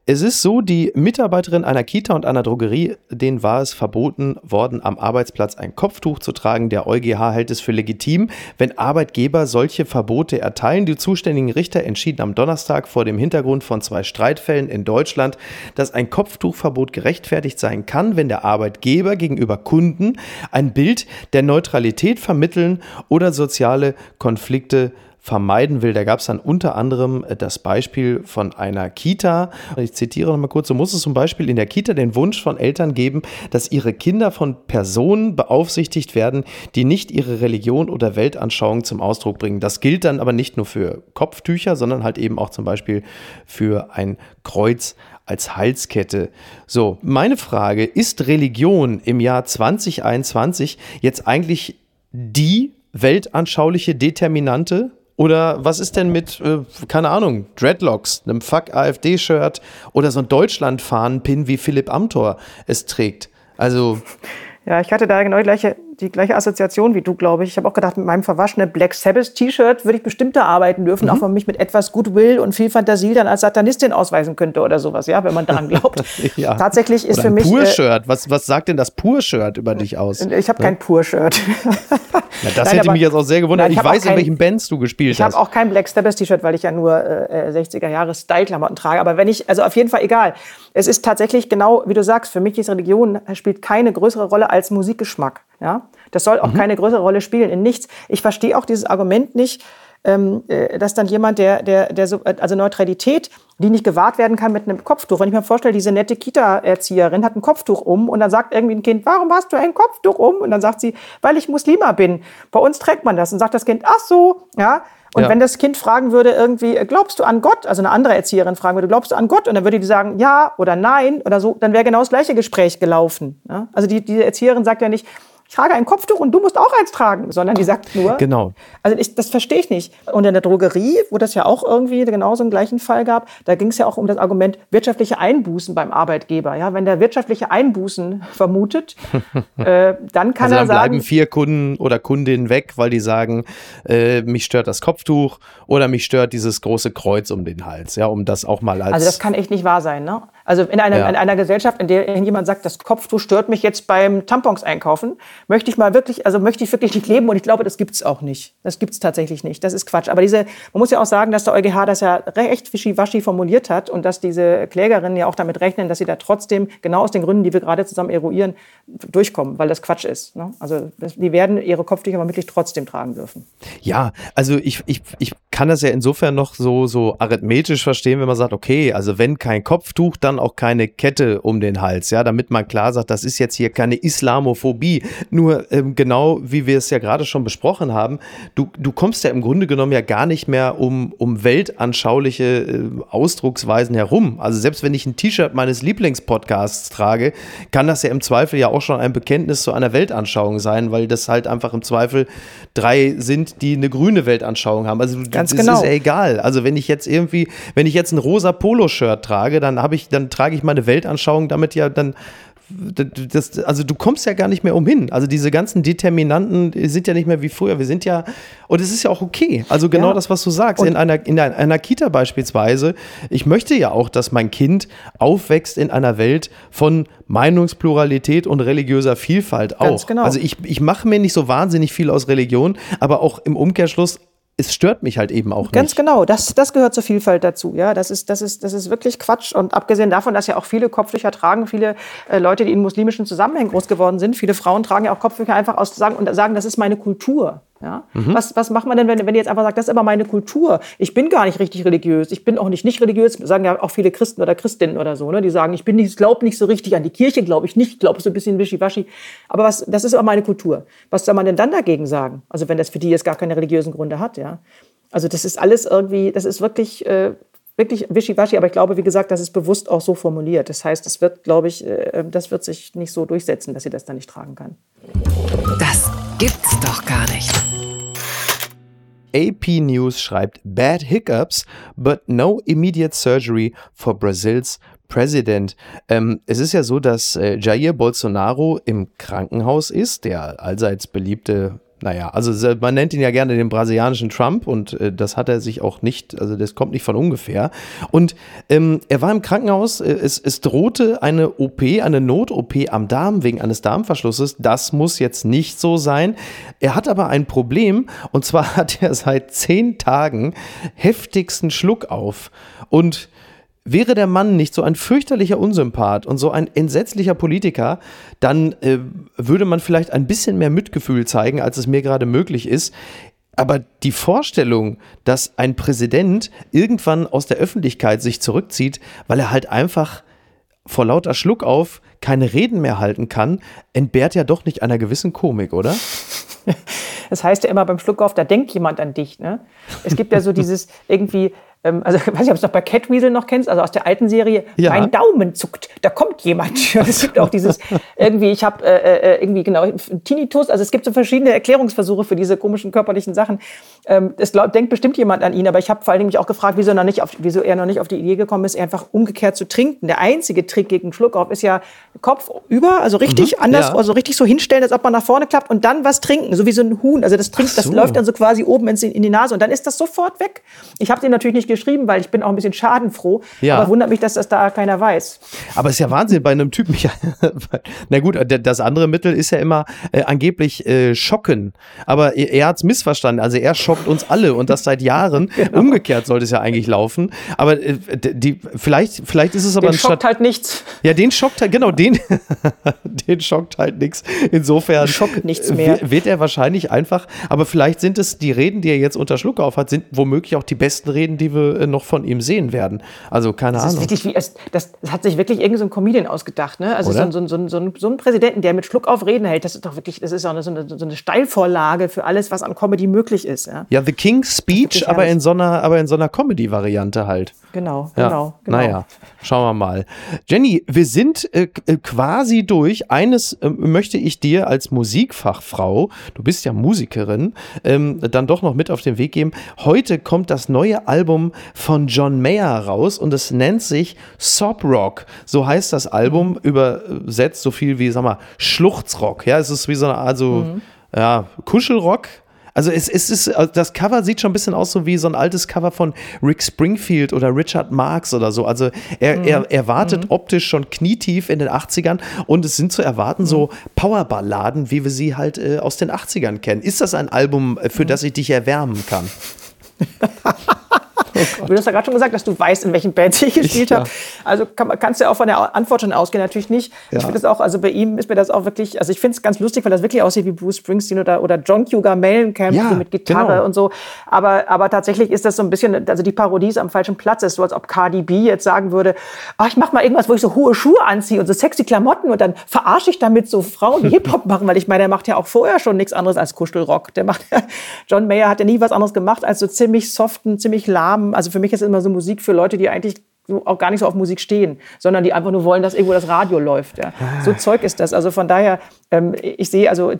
Es ist so, die Mitarbeiterin einer Kita und einer Drogerie, denen war es verboten worden, am Arbeitsplatz ein Kopftuch zu tragen. Der EuGH hält es für legitim, wenn Arbeitgeber solche Verbote erteilen. Die zuständigen Richter entschieden am Donnerstag vor dem Hintergrund von zwei Streitfällen in Deutschland, dass ein Kopftuchverbot gerechtfertigt sein kann, wenn der Arbeitgeber gegenüber Kunden ein Bild der Neutralität vermitteln oder soziale Konflikte vermeiden will. Da gab es dann unter anderem äh, das Beispiel von einer Kita. Ich zitiere noch mal kurz, so muss es zum Beispiel in der Kita den Wunsch von Eltern geben, dass ihre Kinder von Personen beaufsichtigt werden, die nicht ihre Religion oder Weltanschauung zum Ausdruck bringen. Das gilt dann aber nicht nur für Kopftücher, sondern halt eben auch zum Beispiel für ein Kreuz als Halskette. So, meine Frage, ist Religion im Jahr 2021 jetzt eigentlich die weltanschauliche Determinante oder was ist denn mit, äh, keine Ahnung, Dreadlocks, einem Fuck AfD-Shirt oder so ein Deutschland-Fahnen-Pin, wie Philipp Amthor es trägt? Also. Ja, ich hatte da genau die gleiche die gleiche Assoziation wie du, glaube ich. Ich habe auch gedacht, mit meinem verwaschenen Black Sabbath T-Shirt würde ich bestimmt da arbeiten dürfen, mhm. auch wenn man mich mit etwas Goodwill und viel Fantasie dann als Satanistin ausweisen könnte oder sowas, ja, wenn man daran glaubt. ja. Tatsächlich ist oder für mich. Pur-Shirt. Äh, was, was sagt denn das Pur-Shirt über dich aus? Ich habe ja? kein Pur-Shirt. Ja, das nein, hätte aber, mich jetzt auch sehr gewundert. Nein, ich, ich weiß, kein, in welchen Bands du gespielt ich hast. Ich habe auch kein Black Sabbath T-Shirt, weil ich ja nur äh, 60er Jahre Style-Klamotten trage. Aber wenn ich, also auf jeden Fall egal. Es ist tatsächlich genau, wie du sagst, für mich ist Religion spielt keine größere Rolle als Musikgeschmack. Ja? Das soll auch mhm. keine größere Rolle spielen, in nichts. Ich verstehe auch dieses Argument nicht, ähm, äh, dass dann jemand, der, der, der so, also Neutralität, die nicht gewahrt werden kann mit einem Kopftuch. Wenn ich mir vorstelle, diese nette Kita-Erzieherin hat ein Kopftuch um und dann sagt irgendwie ein Kind, warum hast du ein Kopftuch um? Und dann sagt sie, weil ich Muslima bin. Bei uns trägt man das. Und sagt das Kind, ach so, ja. Und ja. wenn das Kind fragen würde, irgendwie, glaubst du an Gott? Also eine andere Erzieherin fragen würde, glaubst du an Gott? Und dann würde die sagen, ja oder nein oder so, dann wäre genau das gleiche Gespräch gelaufen. Ja? Also die, die Erzieherin sagt ja nicht, ich trage ein Kopftuch und du musst auch eins tragen, sondern die sagt nur. Genau. Also ich, das verstehe ich nicht. Und in der Drogerie, wo das ja auch irgendwie genauso einen gleichen Fall gab, da ging es ja auch um das Argument wirtschaftliche Einbußen beim Arbeitgeber. Ja, wenn der wirtschaftliche Einbußen vermutet, äh, dann kann also dann er sagen. bleiben vier Kunden oder Kundinnen weg, weil die sagen, äh, mich stört das Kopftuch oder mich stört dieses große Kreuz um den Hals. Ja, um das auch mal als. Also das kann echt nicht wahr sein, ne? Also in einer, ja. in einer Gesellschaft, in der jemand sagt, das Kopftuch stört mich jetzt beim Tampons einkaufen, möchte ich mal wirklich, also möchte ich wirklich nicht leben und ich glaube, das gibt's auch nicht. Das gibt's tatsächlich nicht. Das ist Quatsch. Aber diese, man muss ja auch sagen, dass der EuGH das ja recht wischiwaschi formuliert hat und dass diese Klägerinnen ja auch damit rechnen, dass sie da trotzdem, genau aus den Gründen, die wir gerade zusammen eruieren, durchkommen, weil das Quatsch ist. Ne? Also die werden ihre Kopftücher aber wirklich trotzdem tragen dürfen. Ja, also ich, ich, ich kann das ja insofern noch so, so arithmetisch verstehen, wenn man sagt, okay, also wenn kein Kopftuch, dann auch keine Kette um den Hals, ja, damit man klar sagt, das ist jetzt hier keine Islamophobie. Nur ähm, genau wie wir es ja gerade schon besprochen haben, du, du kommst ja im Grunde genommen ja gar nicht mehr um, um weltanschauliche äh, Ausdrucksweisen herum. Also selbst wenn ich ein T-Shirt meines Lieblingspodcasts trage, kann das ja im Zweifel ja auch schon ein Bekenntnis zu einer Weltanschauung sein, weil das halt einfach im Zweifel drei sind, die eine grüne Weltanschauung haben. Also Ganz das genau. ist ja egal. Also wenn ich jetzt irgendwie, wenn ich jetzt ein rosa Poloshirt trage, dann habe ich, dann trage ich meine Weltanschauung damit ja dann das, also du kommst ja gar nicht mehr umhin. Also diese ganzen Determinanten sind ja nicht mehr wie früher. Wir sind ja, und es ist ja auch okay. Also genau ja. das, was du sagst. in einer, in einer Kita beispielsweise, ich möchte ja auch, dass mein Kind aufwächst in einer Welt von Meinungspluralität und religiöser Vielfalt auch. Ganz genau. Also ich, ich mache mir nicht so wahnsinnig viel aus Religion, aber auch im Umkehrschluss es stört mich halt eben auch Ganz nicht. genau, das, das gehört zur Vielfalt dazu. Ja, das ist, das ist, das ist wirklich Quatsch. Und abgesehen davon, dass ja auch viele Kopftücher tragen, viele äh, Leute, die in muslimischen Zusammenhängen groß geworden sind, viele Frauen tragen ja auch Kopftücher einfach aus sagen und sagen, das ist meine Kultur. Ja? Mhm. Was, was macht man denn, wenn, wenn ihr jetzt einfach sagt, das ist aber meine Kultur? Ich bin gar nicht richtig religiös. Ich bin auch nicht nicht religiös. Sagen ja auch viele Christen oder Christinnen oder so. Ne? Die sagen, ich bin nicht, glaube nicht so richtig an die Kirche, glaube ich nicht, glaube so ein bisschen wischiwaschi. Aber was, das ist aber meine Kultur. Was soll man denn dann dagegen sagen? Also wenn das für die jetzt gar keine religiösen Gründe hat, ja. Also das ist alles irgendwie, das ist wirklich, äh, wirklich wischiwaschi, aber ich glaube, wie gesagt, das ist bewusst auch so formuliert. Das heißt, das wird, glaube ich, äh, das wird sich nicht so durchsetzen, dass sie das dann nicht tragen kann. Das gibt's doch gar nicht. AP News schreibt Bad Hiccups, but no immediate surgery for Brazils President. Ähm, es ist ja so, dass äh, Jair Bolsonaro im Krankenhaus ist, der allseits beliebte naja, also man nennt ihn ja gerne den brasilianischen Trump und äh, das hat er sich auch nicht, also das kommt nicht von ungefähr. Und ähm, er war im Krankenhaus, äh, es, es drohte eine OP, eine Not-OP am Darm wegen eines Darmverschlusses. Das muss jetzt nicht so sein. Er hat aber ein Problem und zwar hat er seit zehn Tagen heftigsten Schluck auf. Und Wäre der Mann nicht so ein fürchterlicher Unsympath und so ein entsetzlicher Politiker, dann äh, würde man vielleicht ein bisschen mehr Mitgefühl zeigen, als es mir gerade möglich ist. Aber die Vorstellung, dass ein Präsident irgendwann aus der Öffentlichkeit sich zurückzieht, weil er halt einfach vor lauter Schluck auf keine Reden mehr halten kann, entbehrt ja doch nicht einer gewissen Komik, oder? Das heißt ja immer beim Schluckauf, da denkt jemand an dich. Ne? Es gibt ja so dieses irgendwie, ähm, also ich weiß nicht, ob du es noch bei Catweasel noch kennst, also aus der alten Serie, ja. mein Daumen zuckt, da kommt jemand. Es gibt auch dieses, irgendwie, ich habe äh, äh, irgendwie, genau, Tinnitus, also es gibt so verschiedene Erklärungsversuche für diese komischen körperlichen Sachen. Ähm, es glaub, denkt bestimmt jemand an ihn, aber ich habe vor allen Dingen mich auch gefragt, wieso, noch nicht auf, wieso er noch nicht auf die Idee gekommen ist, einfach umgekehrt zu trinken. Der einzige Trick gegen Schluckauf ist ja Kopf über, also richtig mhm, anders, ja. also richtig so hinstellen, als ob man nach vorne klappt und dann was trinken, so wie so ein Huhn. Also das trinkt, so. das läuft dann so quasi oben in die Nase und dann ist das sofort weg. Ich habe den natürlich nicht geschrieben, weil ich bin auch ein bisschen schadenfroh. Ja. Aber wundert mich, dass das da keiner weiß. Aber ist ja Wahnsinn bei einem Typen. Ja, na gut, das andere Mittel ist ja immer äh, angeblich äh, schocken. Aber er, er hat es missverstanden. Also er schockt uns alle und das seit Jahren. Genau. Umgekehrt sollte es ja eigentlich laufen. Aber äh, die, vielleicht, vielleicht ist es aber Den schockt halt nichts. Ja, den schockt halt, genau, den, den schockt halt nichts. Insofern Schockt nichts äh, mehr. wi- wird er wahrscheinlich einfach, aber vielleicht sind es die Reden, die er jetzt unter Schluck auf hat, sind womöglich auch die besten Reden, die wir äh, noch von ihm sehen werden. Also keine Das ist Ahnung. wirklich wie, es- das, das hat sich wirklich irgendein so ein Comedian ausgedacht, ne? Also so, so, so, so, ein- Präsidenten, der mit Schluck auf Reden hält, das ist doch wirklich, das ist auch eine, so, eine, so eine Steilvorlage für alles, was an Comedy möglich ist, ja? Ja, The King's Speech, aber in so einer, aber in so einer Comedy-Variante halt. Genau, Ja. genau, genau. Naja, schauen wir mal. Jenny, wir sind äh, äh, quasi durch. Eines äh, möchte ich dir als Musikfachfrau, du bist ja Musikerin, ähm, dann doch noch mit auf den Weg geben. Heute kommt das neue Album von John Mayer raus und es nennt sich Sob Rock. So heißt das Album, übersetzt so viel wie, sag mal, Schluchzrock. Ja, es ist wie so eine Art so, ja, Kuschelrock. Also es, es ist, also das Cover sieht schon ein bisschen aus so wie so ein altes Cover von Rick Springfield oder Richard Marx oder so. Also er, er, er wartet optisch schon knietief in den 80ern und es sind zu erwarten so Powerballaden, wie wir sie halt äh, aus den 80ern kennen. Ist das ein Album, äh, für das ich dich erwärmen kann? Du hast ja gerade schon gesagt, dass du weißt, in welchen Bands ich gespielt Ja. habe. Also kann, kannst du ja auch von der Antwort schon ausgehen, natürlich nicht. Ja. Ich finde das auch, also bei ihm ist mir das auch wirklich, also ich finde es ganz lustig, weil das wirklich aussieht wie Bruce Springsteen oder, oder John Cougar Mellencamp Ja, mit Gitarre genau. und so. Aber, aber tatsächlich ist das so ein bisschen, also die Parodie ist am falschen Platz. Es ist so, als ob Cardi B jetzt sagen würde, ah, ich mach mal irgendwas, wo ich so hohe Schuhe anziehe und so sexy Klamotten und dann verarsche ich damit so Frauen, die Hip-Hop machen, weil ich meine, der macht ja auch vorher schon nichts anderes als Kuschelrock. Der macht, John Mayer hat ja nie was anderes gemacht als so ziemlich soften, ziemlich lahmen. Also für mich ist immer so Musik für Leute, die eigentlich auch gar nicht so auf Musik stehen, sondern die einfach nur wollen, dass irgendwo das Radio läuft. Ja. So Zeug ist das. Also von daher, ähm, ich sehe, also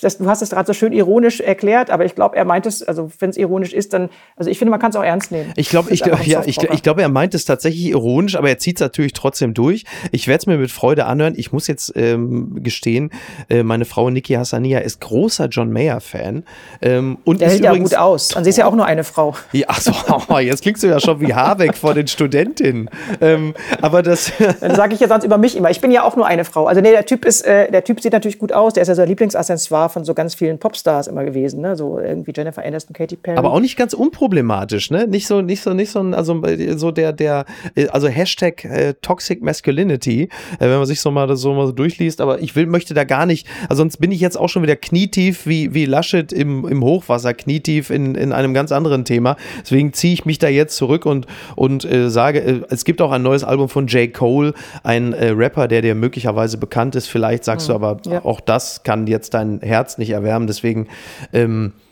das, du hast es gerade so schön ironisch erklärt, aber ich glaube, er meint es, also wenn es ironisch ist, dann, also ich finde, man kann es auch ernst nehmen. Ich glaube, ich, ja, ich, ich glaube, er meint es tatsächlich ironisch, aber er zieht es natürlich trotzdem durch. Ich werde es mir mit Freude anhören. Ich muss jetzt ähm, gestehen, äh, meine Frau Niki Hassania ist großer John Mayer-Fan. Ähm, und Der hält ja gut aus. Und sie ist ja auch nur eine Frau. Ja, ach so, jetzt klingst du ja schon wie Habeck vor den Studentinnen. Ähm, aber das, Dann sage ich ja sonst über mich immer. Ich bin ja auch nur eine Frau. Also nee, der Typ ist, äh, der Typ sieht natürlich gut aus. Der ist ja so Lieblingsaccessoire von so ganz vielen Popstars immer gewesen, ne? So irgendwie Jennifer Aniston, Katy Perry. aber auch nicht ganz unproblematisch, ne? Nicht so, nicht so, nicht so, also so der, der, also Hashtag äh, Toxic Masculinity, äh, wenn man sich so mal das so mal so durchliest. Aber ich will, möchte da gar nicht, also sonst bin ich jetzt auch schon wieder knietief wie, wie Laschet im, im Hochwasser, knietief in, in einem ganz anderen Thema. Deswegen ziehe ich mich da jetzt zurück und, und äh, sage, äh, es gibt auch ein neues Album von J. Cole, ein äh, Rapper, der dir möglicherweise bekannt ist. Vielleicht sagst du aber, Ja. auch das kann jetzt dein Herz nicht erwärmen. Deswegen, ähm, äh,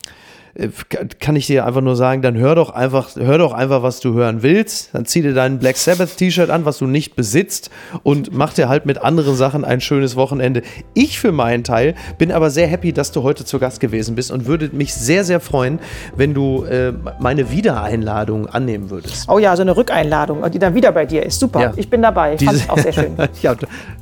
kann ich dir einfach nur sagen, dann hör doch einfach, hör doch einfach, was du hören willst. Dann zieh dir dein Black Sabbath T-Shirt an, was du nicht besitzt und mach dir halt mit anderen Sachen ein schönes Wochenende. Ich für meinen Teil bin aber sehr happy, dass du heute zu Gast gewesen bist und würde mich sehr, sehr freuen, wenn du äh, meine Wiedereinladung annehmen würdest. Oh ja, so eine Rückeinladung, die dann wieder bei dir ist. Super, Ja. ich bin dabei. Fand Diese- ich auch sehr schön. ja,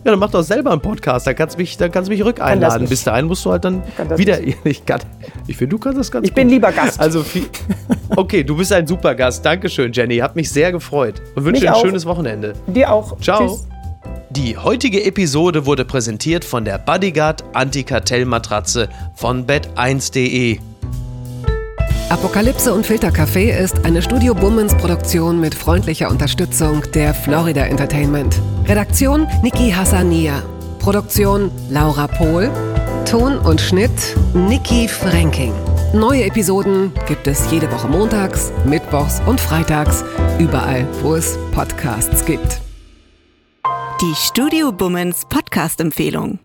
dann mach doch selber einen Podcast. Dann kannst du mich, dann kannst mich rückeinladen. Bis dahin musst du halt dann wieder. Ich, kann, ich finde, du kannst das ganz Ich bin lieber Gast. Also viel, okay, du bist ein super Gast. Dankeschön, Jenny. Hat mich sehr gefreut und wünsche dir ein auch. schönes Wochenende. Dir auch. Ciao. Tschüss. Die heutige Episode wurde präsentiert von der Bodyguard Antikartellmatratze von bed1.de. Apokalypse und Filtercafé ist eine Studio Bummens Produktion mit freundlicher Unterstützung der Florida Entertainment. Redaktion Niki Hassania. Produktion Laura Pohl. Ton und Schnitt Niki Franking. Neue Episoden gibt es jede Woche montags, mittwochs und freitags, überall, wo es Podcasts gibt. Die Studio Bummens Podcast-Empfehlung.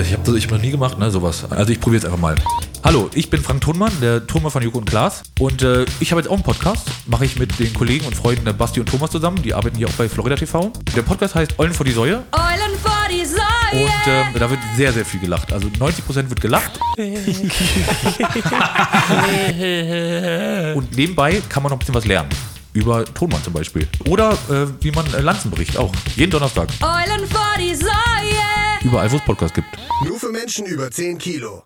Ich habe das ich hab noch nie gemacht, ne, sowas. Also ich probiere es einfach mal. Hallo, ich bin Frank Thunmann, der Thunmann von Joko und Klaas. Und äh, ich habe jetzt auch einen Podcast. Mache ich mit den Kollegen und Freunden der Basti und Thomas zusammen. Die arbeiten hier auch bei Florida TV. Der Podcast heißt Eulen vor die Säue. Eulen vor die Säue. Und äh, da wird sehr, sehr viel gelacht. Also 90% wird gelacht. und nebenbei kann man noch ein bisschen was lernen. Über Tonmann zum Beispiel. Oder äh, wie man äh, Lanzen bricht, auch. Jeden Donnerstag. Eulen vor die Säue. Überall, wo es Podcasts gibt. Nur für Menschen über 10 Kilo.